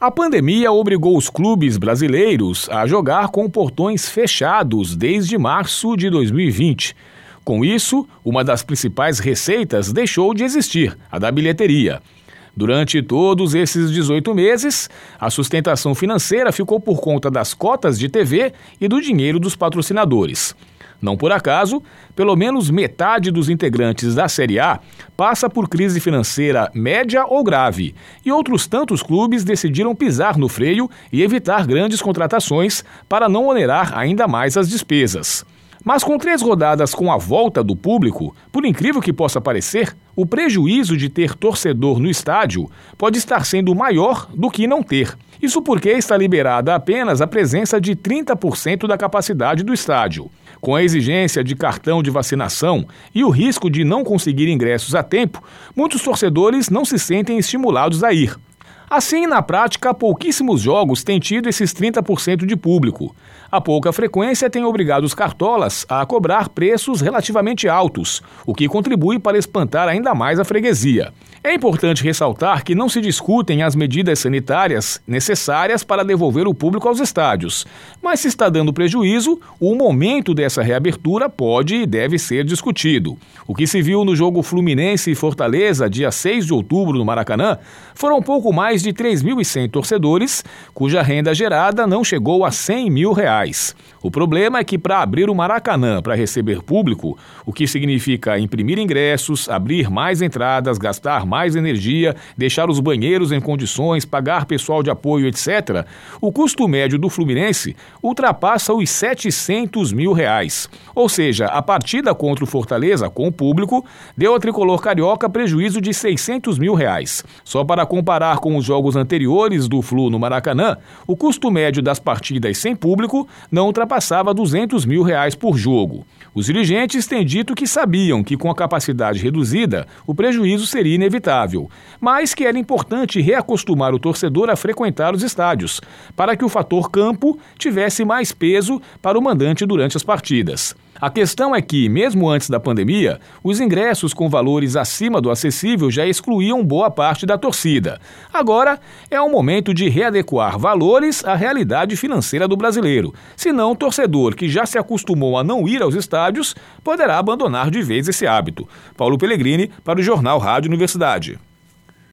A pandemia obrigou os clubes brasileiros a jogar com portões fechados desde março de 2020. Com isso, uma das principais receitas deixou de existir, a da bilheteria. Durante todos esses 18 meses, a sustentação financeira ficou por conta das cotas de TV e do dinheiro dos patrocinadores. Não por acaso, pelo menos metade dos integrantes da Série A passa por crise financeira média ou grave, e outros tantos clubes decidiram pisar no freio e evitar grandes contratações para não onerar ainda mais as despesas. Mas com três rodadas com a volta do público, por incrível que possa parecer, o prejuízo de ter torcedor no estádio pode estar sendo maior do que não ter. Isso porque está liberada apenas a presença de 30% da capacidade do estádio. Com a exigência de cartão de vacinação e o risco de não conseguir ingressos a tempo, muitos torcedores não se sentem estimulados a ir. Assim, na prática, pouquíssimos jogos têm tido esses 30% de público. A pouca frequência tem obrigado os cartolas a cobrar preços relativamente altos, o que contribui para espantar ainda mais a freguesia. É importante ressaltar que não se discutem as medidas sanitárias necessárias para devolver o público aos estádios, mas se está dando prejuízo, o momento dessa reabertura pode e deve ser discutido. O que se viu no jogo Fluminense e Fortaleza, dia 6 de outubro, no Maracanã, foram pouco mais de 3.100 torcedores, cuja renda gerada não chegou a 100 mil reais. O problema é que para abrir o Maracanã para receber público, o que significa imprimir ingressos, abrir mais entradas, gastar mais energia, deixar os banheiros em condições, pagar pessoal de apoio, etc., o custo médio do Fluminense ultrapassa os 700 mil reais. Ou seja, a partida contra o Fortaleza com o público deu ao tricolor carioca prejuízo de 600 mil reais. Só para comparar com os jogos anteriores do Flu no Maracanã, o custo médio das partidas sem público não ultrapassava 200 mil reais por jogo. Os dirigentes têm dito que sabiam que com a capacidade reduzida o prejuízo seria inevitável inevitável, mas que era importante reacostumar o torcedor a frequentar os estádios, para que o fator campo tivesse mais peso para o mandante durante as partidas. A questão é que, mesmo antes da pandemia, os ingressos com valores acima do acessível já excluíam boa parte da torcida. Agora é o momento de readequar valores à realidade financeira do brasileiro. Senão, o torcedor que já se acostumou a não ir aos estádios poderá abandonar de vez esse hábito. Paulo Pellegrini, para o Jornal Rádio Universidade.